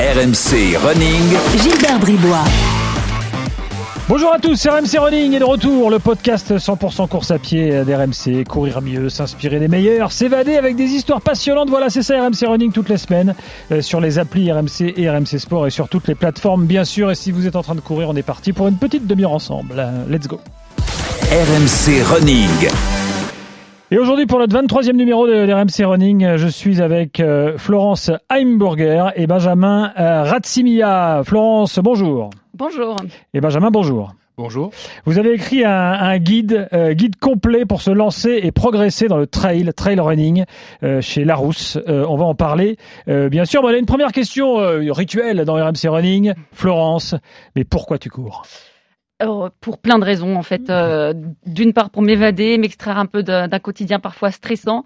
RMC Running. Gilbert Bribois. Bonjour à tous, c'est RMC Running et de retour, le podcast 100% course à pied d'RMC. Courir mieux, s'inspirer des meilleurs, s'évader avec des histoires passionnantes. Voilà, c'est ça RMC Running toutes les semaines euh, sur les applis RMC et RMC Sport et sur toutes les plateformes, bien sûr. Et si vous êtes en train de courir, on est parti pour une petite demi-heure ensemble. Euh, Let's go. RMC Running. Et aujourd'hui, pour notre 23e numéro de, RMC Running, je suis avec euh, Florence Heimburger et Benjamin euh, Ratsimia. Florence, bonjour. Bonjour. Et Benjamin, bonjour. Bonjour. Vous avez écrit un, un guide, euh, guide complet pour se lancer et progresser dans le trail, trail running, euh, chez Larousse. Euh, on va en parler, euh, bien sûr. Bon, il y a une première question euh, rituelle dans RMC Running. Florence, mais pourquoi tu cours? Alors, pour plein de raisons, en fait. Euh, D'une part, pour m'évader, m'extraire un peu d'un quotidien parfois stressant.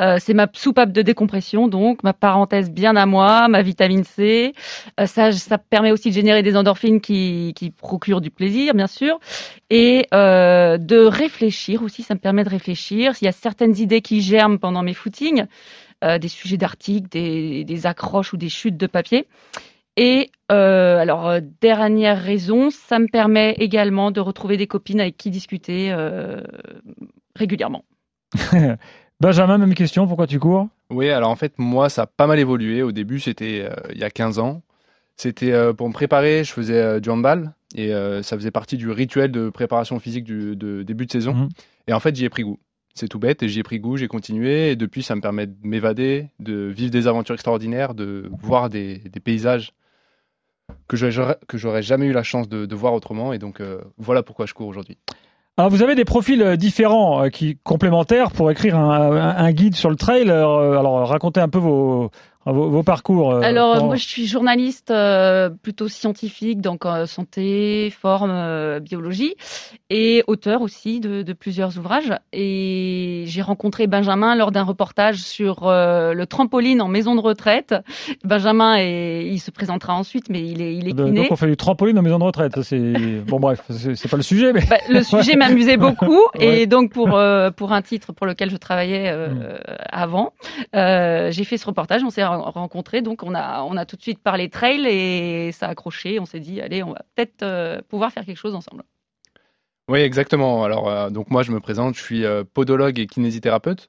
Euh, c'est ma soupape de décompression, donc ma parenthèse bien à moi, ma vitamine C. Euh, ça, ça permet aussi de générer des endorphines qui, qui procurent du plaisir, bien sûr. Et euh, de réfléchir aussi, ça me permet de réfléchir. Il y a certaines idées qui germent pendant mes footings, euh, des sujets d'articles, des, des accroches ou des chutes de papier. Et euh, alors, euh, dernière raison, ça me permet également de retrouver des copines avec qui discuter euh, régulièrement. Benjamin, même question, pourquoi tu cours? Oui, alors en fait, moi, ça a pas mal évolué. Au début, c'était euh, il y a 15 ans. C'était euh, pour me préparer, je faisais euh, du handball et euh, ça faisait partie du rituel de préparation physique du de début de saison. Mhm. Et en fait, j'y ai pris goût. C'est tout bête et j'y ai pris goût, j'ai continué et depuis, ça me permet de m'évader, de vivre des aventures extraordinaires, de voir des, des paysages que j'aurais jamais eu la chance de, voir autrement. Et donc, euh, voilà pourquoi je cours aujourd'hui. Alors, vous avez des profils euh, différents, euh, qui complémentaires pour écrire un, un- guide sur le trail. Alors, racontez un peu vos, vos, vos parcours. euh, Alors, moi, je suis journaliste euh, plutôt scientifique, donc euh, santé, forme, euh, biologie, et auteur aussi de, de plusieurs ouvrages. Et j'ai rencontré Benjamin lors d'un reportage sur le trampoline en maison de retraite. Benjamin, est, il se présentera ensuite, mais il est, il est kiné. donc, on fait du trampoline en maison de retraite. C'est bon, bref, c'est pas le sujet, mais Bah, le sujet m'amusait beaucoup Ouais. et donc pour pour un titre pour lequel je travaillais Mm. avant, j'ai fait ce reportage, on s'est rencontrés, donc on a on a tout de suite parlé trail et ça a accroché, on s'est dit allez on va peut-être euh, pouvoir faire quelque chose ensemble. Oui, exactement. Alors, euh, donc moi, je me présente, je suis euh, podologue et kinésithérapeute.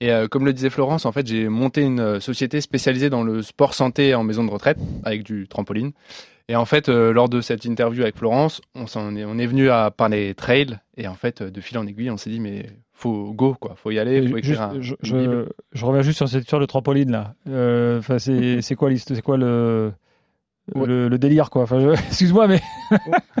Et comme le disait Florence, en fait, j'ai monté une société spécialisée dans le sport santé en maison de retraite avec du trampoline. Et en fait, lors de cette interview avec Florence, on, est, on est venu à parler trail. Et en fait, de fil en aiguille, on s'est dit, mais faut go, quoi. Faut y aller, faut Juste, écrire un, je, reviens juste sur cette histoire de trampoline là. Euh, Enfin, c'est c'est quoi l'histoire C'est quoi le Ouais. le, le délire quoi? Enfin, je- excuse-moi, mais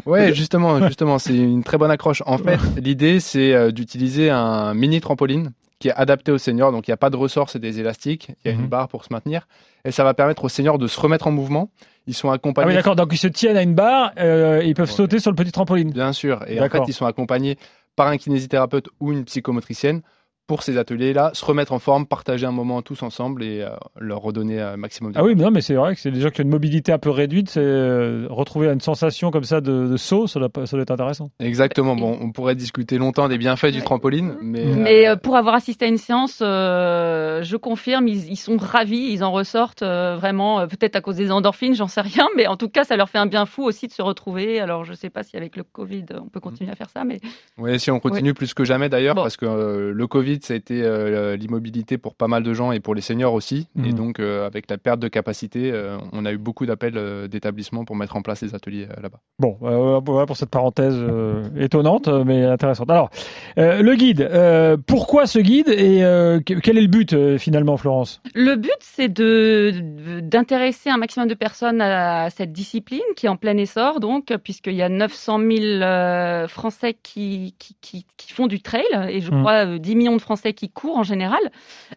Ouais, justement, justement, c'est une très bonne accroche. En fait, l'idée, c'est euh, d'utiliser un mini trampoline qui est adapté aux seniors. Donc, il n'y a pas de ressort, c'est des élastiques. Il y a Mhm. une barre pour se maintenir. Et ça va permettre aux seniors de se remettre en mouvement. Ils sont ah accompagnés. oui, d'accord. Donc ils se tiennent à une barre, euh, ils peuvent Ouais. sauter sur le petit trampoline. Bien sûr. Et en fait, ils sont accompagnés par un kinésithérapeute ou une psychomotricienne pour ces ateliers-là, se remettre en forme, partager un moment tous ensemble et euh, leur redonner un maximum de Ah oui, mais non, mais c'est vrai que c'est des gens qui ont une mobilité un peu réduite. C'est euh, retrouver une sensation comme ça de, de saut, ça doit, pas- ça doit être intéressant. Exactement. Bon, on pourrait discuter longtemps des bienfaits du trampoline, mais, Mais euh, euh, pour avoir assisté à une séance, euh, je confirme, ils, ils sont ravis, ils en ressortent euh, vraiment, euh, peut-être à cause des endorphines, j'en sais rien, mais en tout cas, ça leur fait un bien fou aussi de se retrouver. Alors, je sais pas si avec le Covid, on peut continuer à faire ça, mais Oui, si on continue plus que jamais d'ailleurs, Bon. parce que euh, le Covid, ça a été euh, l'immobilité pour pas mal de gens et pour les seniors aussi. Et Mhm. donc, euh, avec la perte de capacité, euh, on a eu beaucoup d'appels euh, d'établissements pour mettre en place des ateliers euh, là-bas. Bon, euh, voilà pour cette parenthèse euh, étonnante, mais intéressante. Alors, euh, le guide. euh, pourquoi ce guide et euh, que- quel est le but euh, finalement, Florence? Le but, c'est de d'intéresser un maximum de personnes à cette discipline qui est en plein essor, donc puisqu'il y a 900 000 euh, Français qui, qui, qui, qui font du trail et je Mm. crois euh, 10 millions de Français qui courent en général.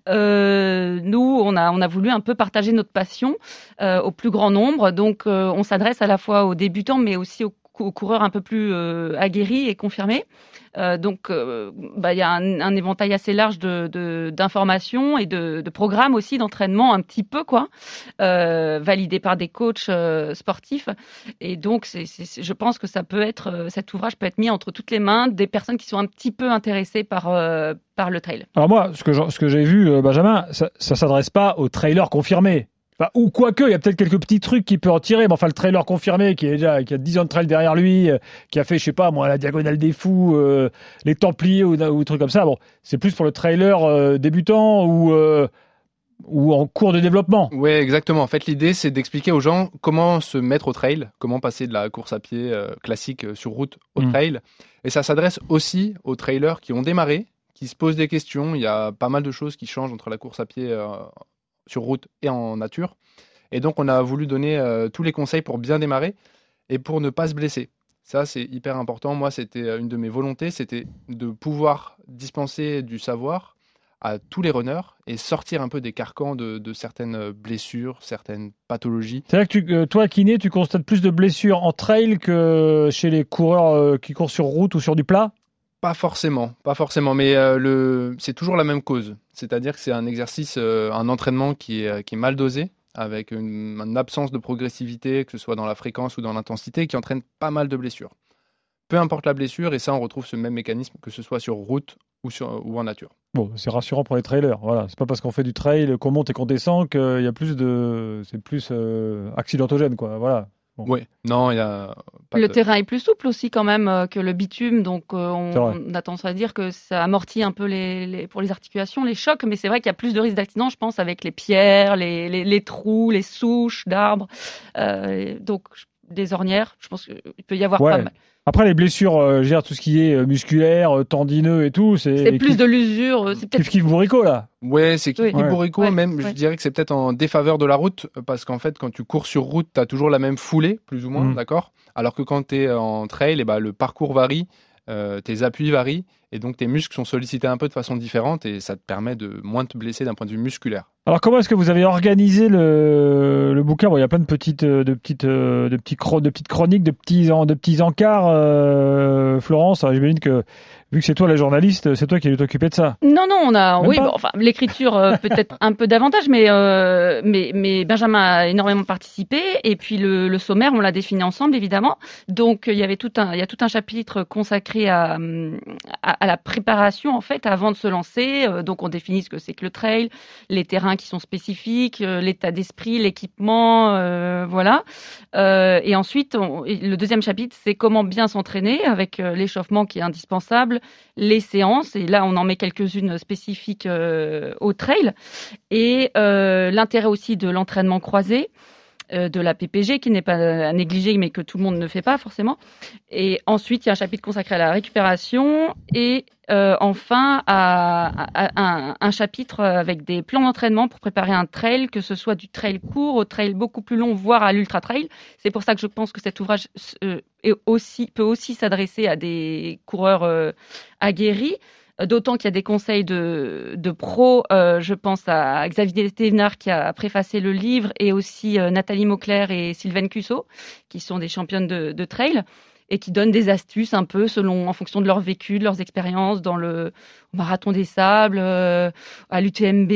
Euh, nous, on a voulu un peu partager notre passion euh, au plus grand nombre, donc euh, on s'adresse à la fois aux débutants, mais aussi aux, coureurs un peu plus aguerris et confirmés. Euh, donc, euh, bah, il y a un, éventail assez large d'informations et de, programmes aussi d'entraînement un petit peu quoi, euh, validés par des coachs sportifs. Et donc, je pense que ça peut être, cet ouvrage peut être mis entre toutes les mains des personnes qui sont un petit peu intéressées par le trail. Alors moi, ce que, j'ai vu, Benjamin, ça, ça s'adresse pas aux trailers confirmés. Bah, ou quoique, il y a peut-être quelques petits trucs qui peut en tirer. Mais enfin, le trailer confirmé, qui, est déjà, qui a 10 ans de trail derrière lui, euh, qui a fait, je sais pas, moi, la Diagonale des Fous, euh, les Templiers ou, ou trucs comme ça. Bon, c'est plus pour le trailer euh, débutant ou, ou en cours de développement. Oui, exactement. En fait, l'idée, c'est d'expliquer aux gens comment se mettre au trail, comment passer de la course à pied euh, classique euh, sur route au Mm. trail. Et ça s'adresse aussi aux trailers qui ont démarré, qui se posent des questions. Il y a pas mal de choses qui changent entre la course à pied euh, sur route et en nature. Et donc, on a voulu donner euh, tous les conseils pour bien démarrer et pour ne pas se blesser. Ça, c'est hyper important. Moi, c'était euh, une de mes volontés, c'était de pouvoir dispenser du savoir à tous les runners et sortir un peu des carcans de, certaines blessures, certaines pathologies. C'est vrai que euh, toi, kiné, tu constates plus de blessures en trail que chez les coureurs euh, qui courent sur route ou sur du plat? Pas forcément, pas forcément, mais euh, le, c'est toujours la même cause. C'est-à-dire que c'est un exercice, euh, un entraînement qui est, qui est mal dosé, avec une, absence de progressivité, que ce soit dans la fréquence ou dans l'intensité, qui entraîne pas mal de blessures. Peu importe la blessure, et ça, on retrouve ce même mécanisme, que ce soit sur route ou, en nature. Bon, c'est rassurant pour les trailers. Voilà, c'est pas parce qu'on fait du trail, qu'on monte et qu'on descend qu'il y a plus de, c'est plus euh, accidentogène, quoi. Voilà. Bon. Oui, non, il y a pas Le de- terrain est plus souple aussi quand même euh, que le bitume, donc euh, on, a tendance à dire que ça amortit un peu les, les- pour les articulations les chocs, mais c'est vrai qu'il y a plus de risques d'accident, je pense, avec les pierres, les, les, les trous, les souches d'arbres, euh, donc des ornières. Je pense qu'il peut y avoir Ouais. pas mal. Après, les blessures, euh, je veux dire, tout ce qui est euh, musculaire, euh, tendineux et tout, c'est. C'est plus de l'usure, euh, c'est peut-être kiff bourrico, là. Ouais, c'est Oui. Kiki Ouais. Bourrico, Ouais, même, je dirais que c'est peut-être en défaveur de la route, parce qu'en fait, quand tu cours sur route, tu as toujours la même foulée, plus ou moins, Mhm. d'accord? Alors que quand tu es en trail, eh ben, le parcours varie, euh, tes appuis varient, et donc tes muscles sont sollicités un peu de façon différente, et ça te permet de moins te blesser d'un point de vue musculaire. Alors, comment est-ce que vous avez organisé le, le bouquin? Bon, il y a plein de petites, euh, de petites, euh, de petites chroniques, de petits, de petits encarts. euh, Florence, j'imagine que vu que c'est toi la journaliste, c'est toi qui as dû t'occuper de ça. Non, non, on a, Même oui, bon, enfin, l'écriture euh, peut-être un peu davantage, mais, euh, mais, mais Benjamin a énormément participé, et puis le, le sommaire, on l'a défini ensemble, évidemment. Donc, il y avait tout un, il y a tout un chapitre consacré à, à, à la préparation, en fait, avant de se lancer. Euh, Donc, on définit ce que c'est que le trail, les terrains qui sont spécifiques, euh, l'état d'esprit, l'équipement, euh, voilà. Et ensuite, le deuxième chapitre, c'est comment bien s'entraîner avec l'échauffement qui est indispensable, les séances, et là on en met quelques-unes spécifiques au trail, et l'intérêt aussi de l'entraînement croisé, de la PPG qui n'est pas à négliger mais que tout le monde ne fait pas forcément. Et ensuite il y a un chapitre consacré à la récupération et euh, enfin un, chapitre avec des plans d'entraînement pour préparer un trail, que ce soit du trail court au trail beaucoup plus long, voire à l'ultra trail. C'est pour ça que je pense que cet ouvrage euh, est aussi, peut aussi s'adresser à des coureurs euh, aguerris. Euh, D'autant qu'il y a des conseils de, de pros. Euh, je pense à Xavier Thévenard qui a préfacé le livre et aussi euh, Nathalie Mauclair et Sylvaine Cusso qui sont des championnes de, trail et qui donnent des astuces un peu selon en fonction de leur vécu, de leurs expériences dans le marathon des sables, à l'UTMB.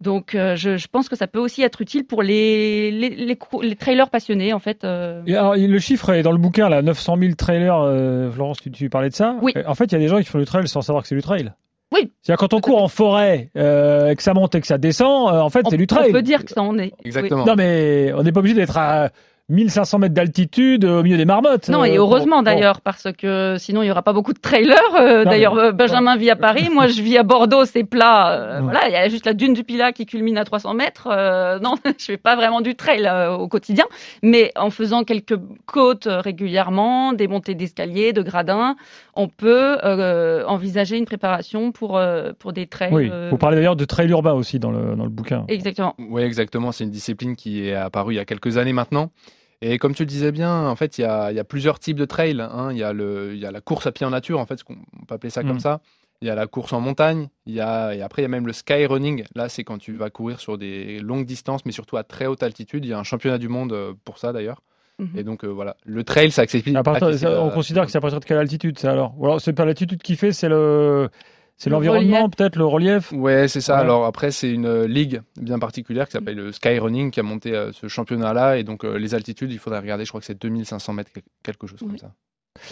Donc, euh, je, je pense que ça peut aussi être utile pour les, les, les, trailers passionnés, en fait. euh. Et alors, le chiffre est dans le bouquin, là, 900 000 trailers. euh, Florence, tu, tu parlais de ça Oui. En fait, il y a des gens qui font du trail sans savoir que c'est du trail. Oui. C'est-à-dire quand on court en forêt, euh, et que ça monte et que ça descend, euh, en fait, c'est du trail. on peut dire que ça en est. Exactement. Non, mais on n'est pas obligé d'être à 1500 mètres d'altitude au milieu des marmottes. Non, euh, et pour- heureusement d'ailleurs, parce que sinon il y aura pas beaucoup de trailers. Euh, d'ailleurs, mais- euh, Benjamin vit à Paris, moi je vis à Bordeaux, c'est plat. euh. Voilà, il y a juste la dune du Pilat qui culmine à 300 mètres. Euh, non, je fais pas vraiment du trail euh, au quotidien, mais en faisant quelques côtes euh, régulièrement, des montées d'escaliers, de gradins, on peut euh, envisager une préparation pour euh, pour des trails. Oui, euh, vous parlez d'ailleurs de trail urbain aussi dans le, dans le bouquin. Exactement. Oui, exactement. C'est une discipline qui est apparue il y a quelques années maintenant. Et comme tu le disais bien, en fait, il y a, il y a plusieurs types de trails. hein. Il, y a le, y a la course à pied en nature, en fait, on peut appeler ça Mm. comme ça. Il y a la course en montagne. Y a, et après, il y a même le sky running. Là, c'est quand tu vas courir sur des longues distances, mais surtout à très haute altitude. Il y a un championnat du monde euh, pour ça, d'ailleurs. Mhm. Et donc, euh, voilà. Le trail, c'est accessible. Ça, on considère que c'est à partir de quelle altitude, ça alors? Ou alors c'est pas l'altitude qui fait, c'est le, c'est Le l'environnement peut-être, le relief? Ouais, c'est ça. Ouais. Alors après, c'est une euh, ligue bien particulière qui s'appelle le Skyrunning qui a monté euh, ce championnat-là. Et donc, euh, les altitudes, il faudrait regarder, je crois que c'est 2500 mètres, quel- quelque chose comme Oui. ça.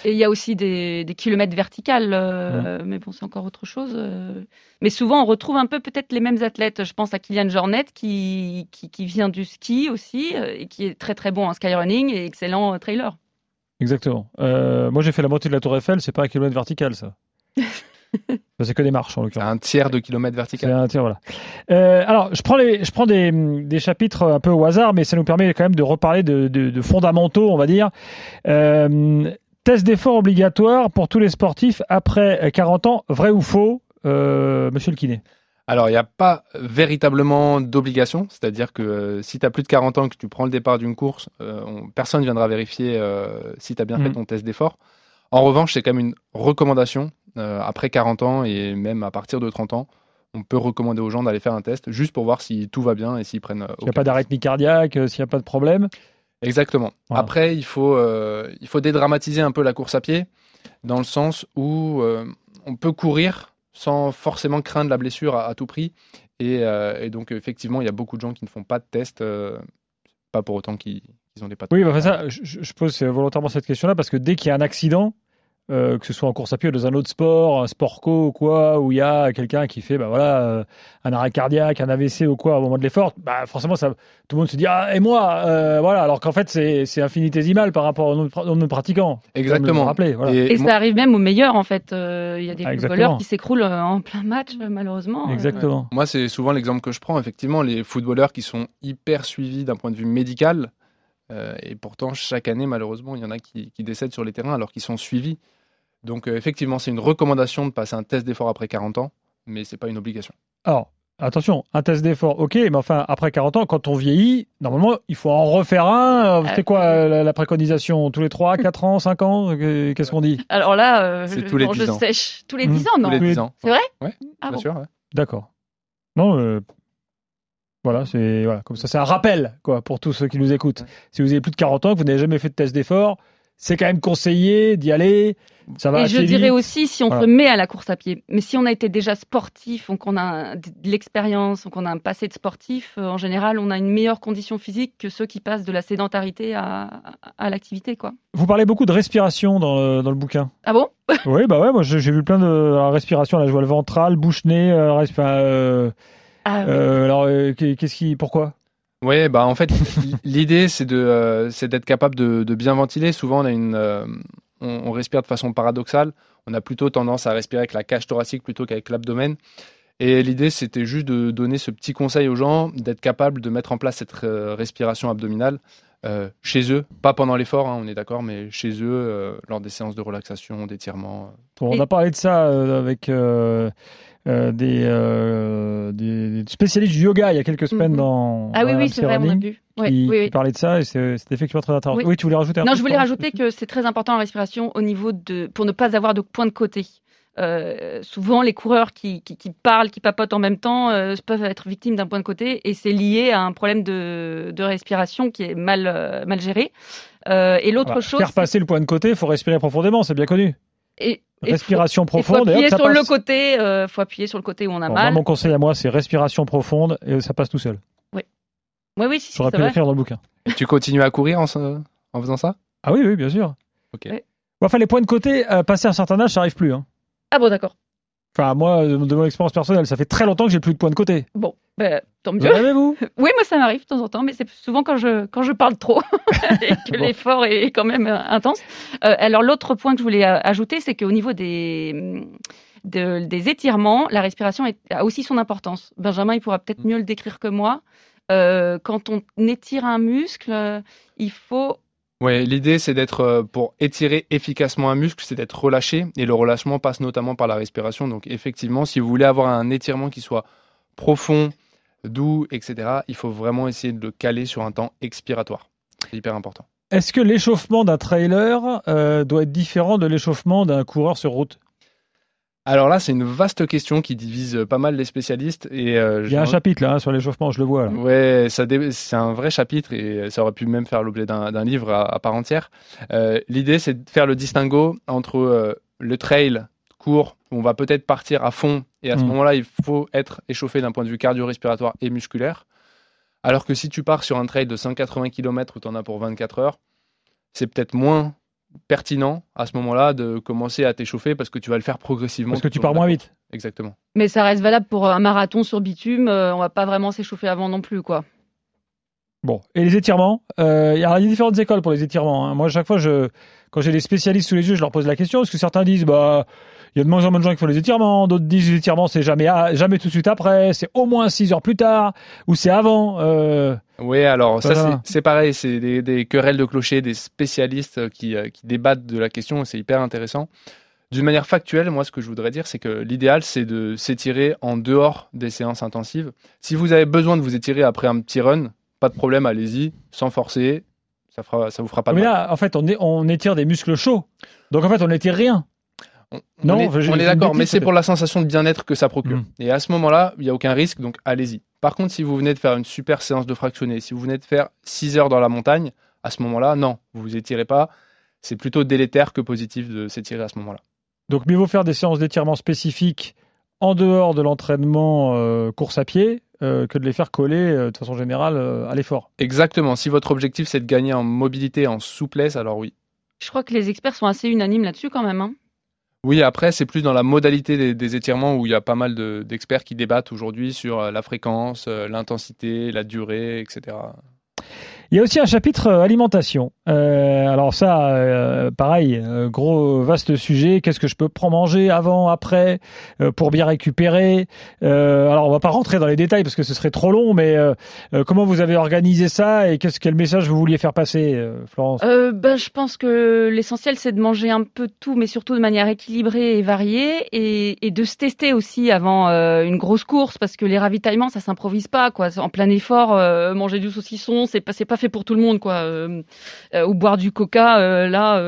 Et il y a aussi des, des kilomètres verticales, euh, mais bon, c'est encore autre chose. euh. Mais souvent, on retrouve un peu peut-être les mêmes athlètes. Je pense à Kylian Jornet, qui, qui, qui vient du ski aussi, euh, et qui est très très bon en skyrunning et excellent euh, trailer. Exactement. Euh, moi, j'ai fait la montée de la Tour Eiffel, c'est pas un kilomètre vertical, ça. C'est que des marches, en l'occurrence. un tiers de kilomètre vertical. un tir, voilà. Euh, alors, je prends, les, je prends des, des chapitres un peu au hasard, mais ça nous permet quand même de reparler de, de- de fondamentaux, on va dire. Euh, test d'effort obligatoire pour tous les sportifs après 40 ans, vrai ou faux, euh, monsieur le kiné? Alors, il n'y a pas véritablement d'obligation, c'est-à-dire que euh, si tu as plus de 40 ans, que tu prends le départ d'une course, euh, on- personne ne viendra vérifier euh, si tu as bien fait ton test d'effort. En revanche, c'est quand même une recommandation, après 40 ans et même à partir de 30 ans, on peut recommander aux gens d'aller faire un test juste pour voir si tout va bien et s'ils prennent. euh, S'il n'y a pas d'arythmie cardiaque, euh, s'il n'y a pas de problème. Exactement. Voilà. Après, il faut, euh, il faut dédramatiser un peu la course à pied, dans le sens où euh, on peut courir sans forcément craindre la blessure à, à tout prix. Et, euh, et donc, effectivement, il y a beaucoup de gens qui ne font pas de test, euh, pas pour autant qu'ils ont des pathologies. Oui, bah, ça, je, je pose volontairement cette question-là parce que dès qu'il y a un accident, euh, que ce soit en course à pied ou dans un autre sport, un sport co ou quoi, où il y a quelqu'un qui fait bah, voilà, euh, un arrêt cardiaque, un AVC ou quoi au moment de l'effort, bah, forcément, ça, tout le monde se dit Ah, et moi euh, voilà, Alors qu'en fait, c'est c'est infinitésimal par rapport au nombre de- au pratiquants. Exactement. rappeler, voilà. Et Et moi- ça arrive même aux meilleurs, en fait. Euh, Il y a des Ah, footballeurs qui s'écroulent en plein match, malheureusement. euh. Exactement. Moi, c'est souvent l'exemple que je prends. Effectivement, les footballeurs qui sont hyper suivis d'un point de vue médical, euh, et pourtant, chaque année, malheureusement, il y en a qui, qui décèdent sur les terrains alors qu'ils sont suivis. Donc, euh, effectivement, c'est une recommandation de passer un test d'effort après 40 ans, mais c'est pas une obligation. Alors, attention, un test d'effort, ok, mais enfin, après 40 ans, quand on vieillit, normalement, il faut en refaire un. Euh, C'est quoi la, la préconisation Tous les 3, 4 ans, 5 ans Qu'est-ce qu'on dit? Alors là, euh, je, tous les bon, 10 je ans. sèche. Tous les Mmh. 10 ans, non Tous les Oui. 10 ans. C'est vrai? Ouais, Ah bien bon. sûr. ouais. D'accord. Non, euh, voilà, c'est voilà, comme ça, c'est un rappel quoi pour tous ceux qui nous écoutent. Ouais. Si vous avez plus de 40 ans, que vous n'avez jamais fait de test d'effort, c'est quand même conseillé d'y aller. Ça va Et je dirais vite. aussi si on Voilà. se met à la course à pied. Mais si on a été déjà sportif, donc on a de l'expérience, donc on a un passé de sportif, euh, en général, on a une meilleure condition physique que ceux qui passent de la sédentarité à, à l'activité, quoi. Vous parlez beaucoup de respiration dans le, dans le bouquin. Ah bon? Oui, bah ouais, moi j'ai vu plein de alors, respiration. Là, je vois le ventral, bouche-nez, euh, resp- euh, Ah, oui. euh, alors euh, qu'est-ce qui, pourquoi? Ouais, bah en fait, l'idée c'est de, euh, c'est d'être capable de, de bien ventiler. Souvent, on a une, euh, on, on respire de façon paradoxale. On a plutôt tendance à respirer avec la cage thoracique plutôt qu'avec l'abdomen. Et l'idée, c'était juste de donner ce petit conseil aux gens, d'être capable de mettre en place cette euh, respiration abdominale euh, chez eux, pas pendant l'effort, hein, on est d'accord, mais chez eux, euh, lors des séances de relaxation, d'étirement. Bon, on a parlé de ça euh, avec euh, euh, des, euh, spécialistes du yoga il y a quelques semaines Mhm. dans, Ah oui, dans oui, c'est vrai, on a vu. Qui, oui, qui oui. parlait de ça et c'est effectivement très intéressant. Oui. Oui. tu voulais rajouter un Non, je voulais rajouter que c'est très important la respiration au niveau de, pour ne pas avoir de point de côté. Euh, souvent, les coureurs qui, qui, qui parlent, qui papotent en même temps, euh, peuvent être victimes d'un point de côté et c'est lié à un problème de, de respiration qui est mal, euh, mal géré. Et l'autre chose, Faire passer le point de côté, il faut respirer profondément, c'est bien connu. Et Respiration faut, et faut profonde et hop, appuyer sur le côté, euh, faut appuyer sur le côté où on a Bon, moi, mal. mon conseil à moi, c'est respiration profonde et ça passe tout seul. Oui, oui, si, si, J'aurais c'est pu vrai. l'écrire dans le bouquin. Et tu continues à courir en, faisant ça? Ah oui, oui, bien sûr. Ok. Bon, enfin, les points de côté, euh, passer un certain âge, ça arrive plus. hein. Ah bon, d'accord. Enfin, moi, de, mon expérience personnelle, ça fait très longtemps que j'ai plus de points de côté. Bon, ben, tant mieux. vous Oui, moi ça m'arrive de temps en temps, mais c'est souvent quand je quand je parle trop et que Bon. l'effort est quand même euh, intense. Euh, alors l'autre point que je voulais euh, ajouter, c'est qu'au niveau des de- des étirements, la respiration est- a aussi son importance. Benjamin, il pourra peut-être mieux le décrire que moi. Euh, quand on étire un muscle, il faut Ouais, l'idée c'est d'être euh, pour étirer efficacement un muscle, c'est d'être relâché et le relâchement passe notamment par la respiration. Donc effectivement, si vous voulez avoir un étirement qui soit profond, doux, etc., il faut vraiment essayer de le caler sur un temps expiratoire. C'est hyper important. Est-ce que l'échauffement d'un trailer euh, doit être différent de l'échauffement d'un coureur sur route? Alors là, c'est une vaste question qui divise pas mal les spécialistes et euh, Il y a un chapitre là hein, sur l'échauffement, je le vois. Là. Ouais, dé- c'est un vrai chapitre et ça aurait pu même faire l'objet d'un livre à, à part entière. Euh, L'idée, c'est de faire le distinguo entre euh, le trail court, où on va peut-être partir à fond, et à ce Mm. moment-là, il faut être échauffé d'un point de vue cardio-respiratoire et musculaire. Alors que si tu pars sur un trail de 180 km où tu en as pour 24 heures, c'est peut-être moins pertinent à ce moment-là de commencer à t'échauffer parce que tu vas le faire progressivement. Parce que tu pars moins vite. Exactement. Mais ça reste valable pour un marathon sur bitume. euh, on va pas vraiment s'échauffer avant non plus, quoi. Bon, et les étirements euh, Il y a différentes écoles pour les étirements. hein. Moi, à chaque fois, je, quand j'ai des spécialistes sous les yeux, je leur pose la question parce que certains disent bah il y a de moins en moins de gens qui font les étirements, d'autres disent les étirements c'est jamais à- jamais tout de suite après, c'est au moins 6 heures plus tard ou c'est avant. Euh, Oui, alors ça Voilà. c'est- c'est pareil, c'est des, des querelles de clochers, des spécialistes euh, qui, euh, qui débattent de la question, c'est hyper intéressant. D'une manière factuelle, moi ce que je voudrais dire, c'est que l'idéal c'est de s'étirer en dehors des séances intensives. Si vous avez besoin de vous étirer après un petit run, pas de problème, allez-y, sans forcer, ça fera, ça vous fera pas de mais mal. là, en fait, on, est, on étire des muscles chauds. Donc en fait, on n'étire rien. On, Non, on est, on d'accord, mais c'est pour la sensation de bien-être que ça procure. Mm. Et à ce moment-là, il n'y a aucun risque, donc allez-y. Par contre, si vous venez de faire une super séance de fractionné, si vous venez de faire 6 heures dans la montagne, à ce moment-là, non, vous vous étirez pas. C'est plutôt délétère que positif de s'étirer à ce moment-là. Donc mieux vaut faire des séances d'étirement spécifiques en dehors de l'entraînement euh, course à pied euh, que de les faire coller euh, de façon générale euh, à l'effort. Exactement. Si votre objectif c'est de gagner en mobilité, en souplesse, alors oui. Je crois que les experts sont assez unanimes là-dessus quand même. hein. Oui, après, c'est plus dans la modalité des, étirements où il y a pas mal de- d'experts qui débattent aujourd'hui sur euh, la fréquence, euh, l'intensité, la durée, etc. Il y a aussi un chapitre euh, alimentation. Euh, alors ça, euh, pareil, euh, gros vaste sujet. Qu'est-ce que je peux prendre manger avant, après, euh, pour bien récupérer? Euh, Alors on va pas rentrer dans les détails parce que ce serait trop long, mais comment vous avez organisé ça et qu'est-ce quel message vous vouliez faire passer, Florence? Ben, je pense que l'essentiel, c'est de manger un peu tout, mais surtout de manière équilibrée et variée, et, et de se tester aussi avant une grosse course, parce que les ravitaillements, ça s'improvise pas, quoi. En plein effort, manger du saucisson, c'est pas, c'est pas fait pour tout le monde, quoi. Euh, euh, ou boire du coca, euh, là,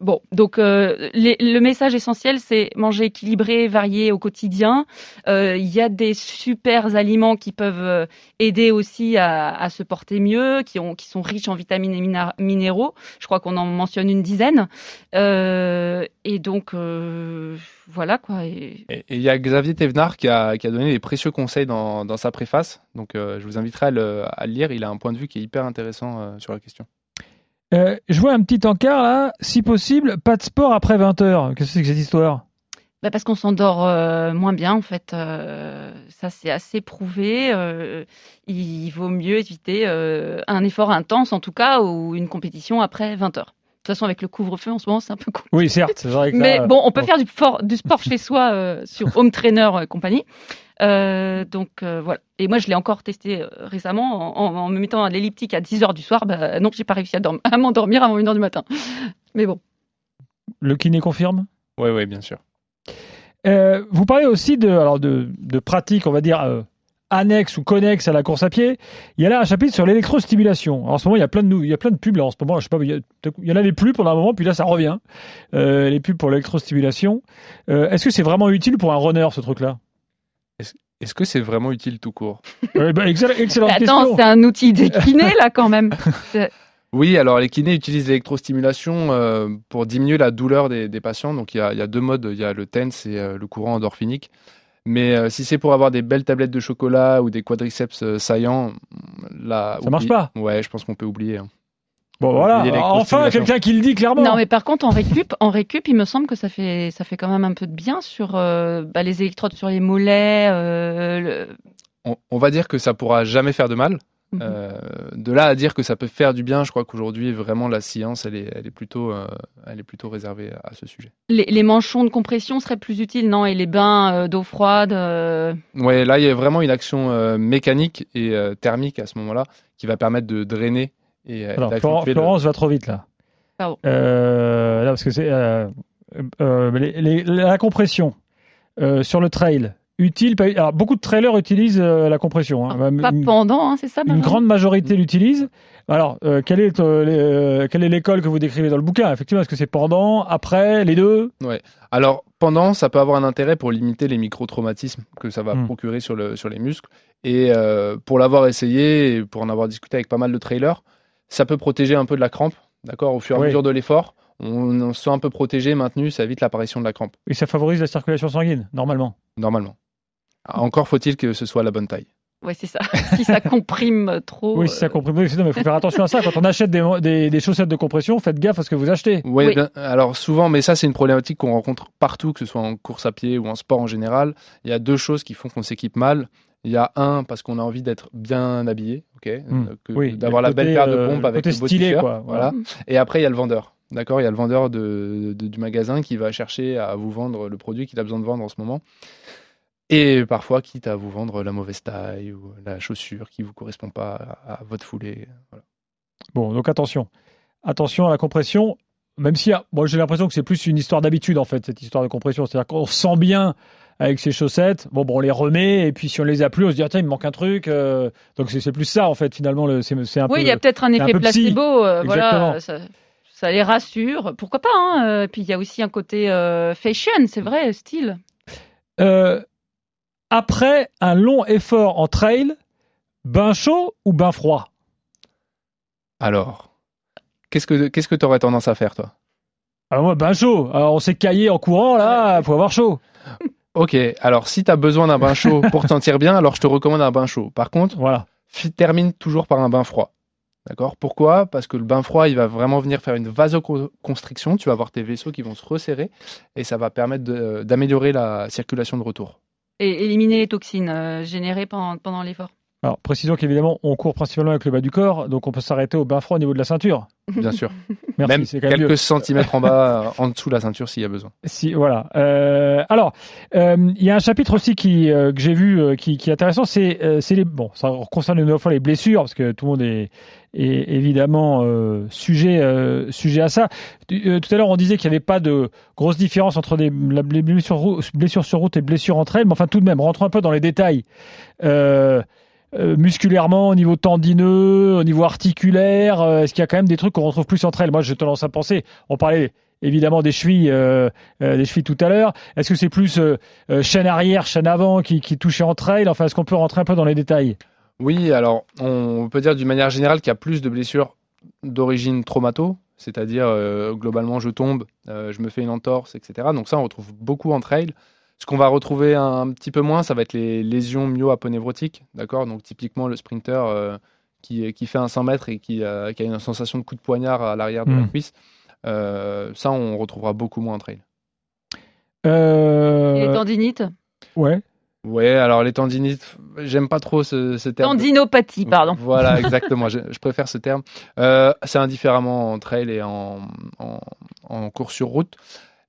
bon. Donc, le message essentiel, c'est manger équilibré, varié au quotidien. Il y a des super aliments qui peuvent aider aussi à, se porter mieux, qui, qui sont riches en vitamines et minéraux. Je crois qu'on en mentionne une dizaine. Et donc, voilà quoi. Et... Il y a Xavier Thévenard qui a, qui a donné des précieux conseils dans, dans sa préface. Donc, euh, je vous inviterai à le, à le lire. Il a un point de vue qui est hyper intéressant euh, sur la question. Euh, Je vois un petit encart là. Si possible, pas de sport après 20 heures. Qu'est-ce que c'est que cette histoire? Bah, parce qu'on s'endort euh, moins bien en fait. Euh, ça c'est assez prouvé. Euh, il vaut mieux éviter euh, un effort intense en tout cas ou une compétition après 20 heures. De toute façon, avec le couvre-feu en ce moment, c'est un peu compliqué. Oui, certes. c'est vrai que Mais là, bon, on peut bon. faire du, fort- du sport chez soi euh, sur Home Trainer euh, compagnie. Euh, donc euh, voilà. Et moi, je l'ai encore testé récemment en, en- en me mettant à l'elliptique à 10 heures du soir. Bah, non, j'ai pas réussi à, à m'endormir avant 1 heure du matin. Mais bon. Le kiné confirme? Oui, oui, bien sûr. Euh, vous parlez aussi de, alors de, de pratiques, on va dire, annexes ou connexes à la course à pied. Il y a là un chapitre sur l'électrostimulation. Alors, En ce moment, il y a plein de, il y a plein de pubs là, en ce moment. Je sais pas, il y, a- il y en avait plus pendant un moment, puis là, ça revient. Euh, les pubs pour l'électrostimulation. Euh, Est-ce que c'est vraiment utile pour un runner, ce truc-là? Est-ce que c'est vraiment utile tout court? Euh, bah, excell- Excellente attends, c'est un outil des kinés là quand même. Oui, alors les kinés utilisent l'électrostimulation euh, pour diminuer la douleur des, des patients. Donc il y a, il y a deux modes, il y a le TENS et euh, le courant endorphinique. Mais euh, si c'est pour avoir des belles tablettes de chocolat ou des quadriceps euh, saillants, là, Ça marche pas. Ouais, je pense qu'on peut oublier. hein. Bon, voilà. Enfin, quelqu'un qui le dit clairement. Non, mais par contre, en récup, en récup, il me semble que ça fait, ça fait quand même un peu de bien sur euh, bah, les électrodes sur les mollets. euh, le- On, on va dire que ça pourra jamais faire de mal. Mhm. Euh, de là à dire que ça peut faire du bien, je crois qu'aujourd'hui vraiment la science, elle est, elle est plutôt, euh, elle est plutôt réservée à, ce sujet. Les, les manchons de compression seraient plus utiles, non? Et les bains euh, d'eau froide. euh, Ouais, là il y a vraiment une action euh, mécanique et euh, thermique à ce moment-là qui va permettre de drainer et Alors, Florence, le- Florence va trop vite là. Pardon. Euh, là, parce que c'est euh, euh, la compression euh, sur le trail utile. pas- Alors, beaucoup de trailers utilisent euh, la compression. hein. Même Pas pendant, hein, c'est ça une grande majorité l'utilise. Alors, euh, quelle est euh, les- euh, quelle est l'école que vous décrivez dans le bouquin Effectivement, est-ce que c'est pendant, après, les deux? Alors pendant, ça peut avoir un intérêt pour limiter les micro-traumatismes que ça va Hmm. procurer sur, le, sur les muscles. Et euh, pour l'avoir essayé et pour en avoir discuté avec pas mal de trailers, ça peut protéger un peu de la crampe. D'accord, au fur et Oui. à mesure de l'effort, on, on se sent un peu protégé, maintenu, ça évite l'apparition de la crampe. Et ça favorise la circulation sanguine, normalement? Normalement. Encore faut-il que ce soit la bonne taille. Ouais, c'est ça. si ça comprime trop. Oui, si ça comprime. Oui, non, mais il faut faire attention à ça. Quand on achète des, des, des, chaussettes de compression, faites gaffe à ce que vous achetez. Oui, Oui. bien- alors souvent, mais ça c'est une problématique qu'on rencontre partout, que ce soit en course à pied ou en sport en général. Il y a deux choses qui font qu'on s'équipe mal. Il y a un, parce qu'on a envie d'être bien habillé, ok, Hmm. euh, Oui, d'avoir la belle paire de euh, pompes le avec le beau stylé, quoi, Voilà. Et après, il y a le vendeur. D'accord, il y a le vendeur de, de- du magasin qui va chercher à vous vendre le produit qu'il a besoin de vendre en ce moment. Et parfois, quitte à vous vendre la mauvaise taille ou la chaussure qui vous correspond pas à, à votre foulée. Voilà. Bon, donc attention. Attention à la compression. Même si, ah, moi j'ai l'impression que c'est plus une histoire d'habitude en fait, cette histoire de compression. C'est-à-dire qu'on se sent bien avec ses chaussettes. Bon, bon, on les remet et puis si on les a plus, on se dit attends, il me manque un truc. euh, donc c'est plus ça en fait finalement. C'est un Oui, peu. il y a peut-être un un effet peu psy. placebo. euh, Exactement. voilà, ça, ça les rassure. Pourquoi pas hein, euh, Puis il y a aussi un côté euh, fashion, c'est vrai, style. Euh, après un long effort en trail, bain chaud ou bain froid? Alors, qu'est-ce que qu'est-ce que tu aurais tendance à faire, toi? Alors moi, bain chaud. Alors on s'est caillé en courant là, faut avoir chaud. Ok, alors si tu as besoin d'un bain chaud pour te sentir bien, alors je te recommande un bain chaud. Par contre, Voilà. termine toujours par un bain froid. D'accord? Pourquoi? Parce que le bain froid, il va vraiment venir faire une vasoconstriction. Tu vas avoir tes vaisseaux qui vont se resserrer et ça va permettre de- d'améliorer la circulation de retour. Et éliminer les toxines euh, générées pendant, pendant l'effort. Alors précisons qu'évidemment on court principalement avec le bas du corps, donc on peut s'arrêter au bain froid au niveau de la ceinture. Bien sûr. Merci, Même c'est quand même mieux. quelques centimètres en bas, en dessous de la ceinture s'il y a besoin. Si, voilà. Euh, alors, euh, il y a un chapitre aussi qui, euh, que j'ai vu euh, qui, qui est intéressant, c'est euh, c'est les bon, ça concerne une nouvelle fois les blessures parce que tout le monde est, est évidemment euh, sujet euh, sujet à ça. Euh, tout à l'heure, on disait qu'il n'y avait pas de grosse différence entre les, la- les blessures, blessures sur route et blessures entre elles, mais enfin tout de même, rentrons un peu dans les détails. Euh, euh, musculairement, au niveau tendineux, au niveau articulaire, euh, est-ce qu'il y a quand même des trucs qu'on retrouve plus entre elles? Moi, j'ai tendance à penser, on parlait évidemment des chevilles, euh, des chevilles tout à l'heure. Est-ce que c'est plus chaîne arrière, chaîne avant qui, qui touchait entre elles? Enfin, est-ce qu'on peut rentrer un peu dans les détails? Oui, alors on peut dire d'une manière générale qu'il y a plus de blessures d'origine traumato, c'est-à-dire globalement je tombe, je me fais une entorse, etc. Donc ça on retrouve beaucoup en trail. Ce qu'on va retrouver un, un petit peu moins, ça va être les lésions myo-aponévrotiques, d'accord? Donc typiquement le sprinter euh, qui, qui fait un 100 mètres et qui, euh, qui a une sensation de coup de poignard à l'arrière de la Mm. cuisse, euh, ça on retrouvera beaucoup moins en trail. euh, Et les tendinites? Ouais. Ouais, alors les tendinites, j'aime pas trop ce, ce terme. Tendinopathie, pardon. Voilà, exactement. je, je préfère ce terme. Euh, c'est indifféremment en trail et en, en, en course sur route.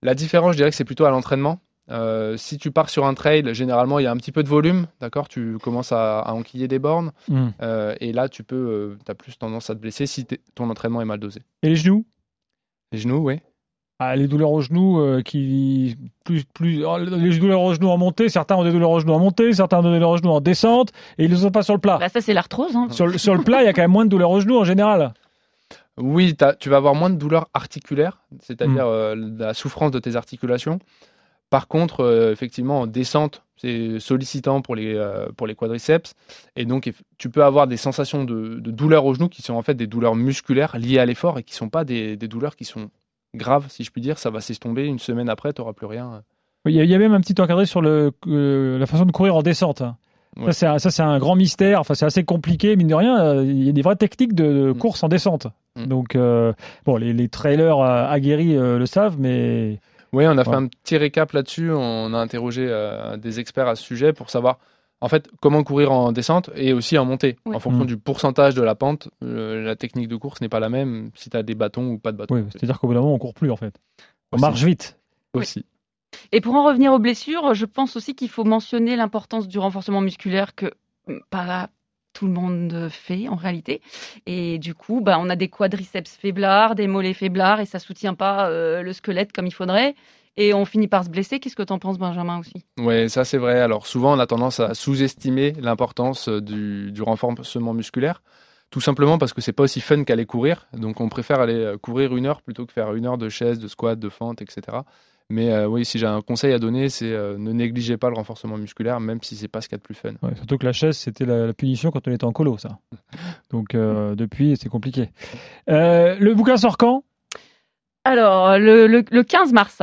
La différence, je dirais que c'est plutôt à l'entraînement. Euh, si tu pars sur un trail, généralement, il y a un petit peu de volume, d'accord? Tu commences à, à enquiller des bornes. Hmm. euh, et là, tu peux, as plus tendance à te blesser si ton entraînement est mal dosé. Et les genoux? Les genoux, oui. ah, Les douleurs aux genoux euh, qui plus plus oh, les douleurs aux genoux en montée. Certains ont des douleurs aux genoux en montée, certains ont des douleurs aux genoux en descente, et ils ne sont pas sur le plat. Bah, ça, c'est l'arthrose. Hein. Sur le, sur le plat, il y a quand même moins de douleurs aux genoux en général. Oui, tu vas avoir moins de douleurs articulaires, c'est-à-dire euh, la souffrance de tes articulations. Par contre, euh, effectivement, en descente, c'est sollicitant pour les, euh, pour les quadriceps. Et donc, tu peux avoir des sensations de, de douleurs au genou qui sont en fait des douleurs musculaires liées à l'effort et qui ne sont pas des, des douleurs qui sont graves, si je puis dire. Ça va s'estomper. Une semaine après, tu n'auras plus rien. Il y, a, il y a même un petit encadré sur le, euh, la façon de courir en descente. hein. Ouais. Ça, c'est un, un grand mystère. Enfin, c'est assez compliqué, mine de rien. Il y a des vraies techniques de, de Mm. course en descente. Mm. Donc, euh, bon, les, les trailers aguerris le savent, mais Oui, on a fait un petit récap là-dessus. On a interrogé euh, des experts à ce sujet pour savoir en fait comment courir en descente et aussi en montée. Oui. En fonction Mm. du pourcentage de la pente, euh, la technique de course n'est pas la même si tu as des bâtons ou pas de bâtons. oui, c'est-à-dire qu'au bout d'un moment, on court plus en fait. On Aussi. marche vite. aussi. Et pour en revenir aux blessures, je pense aussi qu'il faut mentionner l'importance du renforcement musculaire que mm, pas tout le monde fait en réalité. Et du coup, bah, on a des quadriceps faiblards, des mollets faiblards, et ça soutient pas euh, le squelette comme il faudrait. Et on finit par se blesser. Qu'est-ce que t'en penses, Benjamin, aussi? Ouais, ça c'est vrai. Alors souvent on a tendance à sous-estimer l'importance euh, du, du renforcement musculaire, tout simplement parce que c'est pas aussi fun qu'aller courir. Donc on préfère aller euh, courir une heure plutôt que faire une heure de chaise, de squat, de fente, etc. Mais euh, oui, si j'ai un conseil à donner, c'est euh, ne négligez pas le renforcement musculaire, même si c'est pas ce qu'il y a de plus fun. Ouais, surtout que la chaise, c'était la, la punition quand on était en colo, ça. Donc, euh, depuis, c'est compliqué. Euh, le bouquin sort quand Alors, le, le- le 15 mars.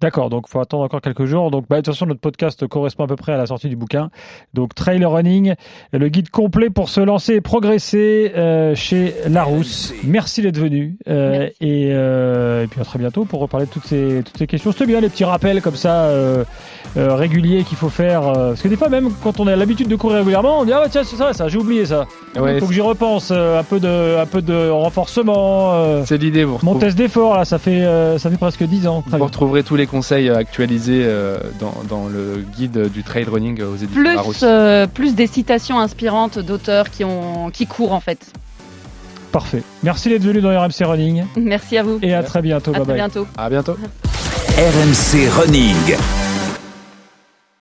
D'accord, donc faut attendre encore quelques jours. Donc, bah, de toute façon, notre podcast correspond à peu près à la sortie du bouquin. Donc, Trail Running, le guide complet pour se lancer et progresser euh, chez Larousse. Merci d'être venu. Euh, Merci. et, euh, et puis à très bientôt pour reparler de toutes ces, toutes ces questions. C'était bien les petits rappels comme ça euh, euh, réguliers qu'il faut faire. euh, parce que des fois, même quand on a l'habitude de courir régulièrement, on dit Ah, ouais, tiens, c'est ça, ça, j'ai oublié ça. Ouais, Il faut que j'y repense. euh, un, peu de, un peu de renforcement. euh, c'est l'idée. Vous, mon retrouve- test d'effort, là, ça fait, euh, ça fait presque 10 ans. Très vous bien. retrouverez tous les conseils euh, actualisés euh, dans, dans le guide du trail running aux éditions Plus, Larousse. euh, plus des citations inspirantes d'auteurs qui, ont, qui courent en fait. Parfait. Merci d'être venu dans RMC Running Merci à vous. et à très bientôt. à bye très bye. bientôt. À bientôt. RMC Running.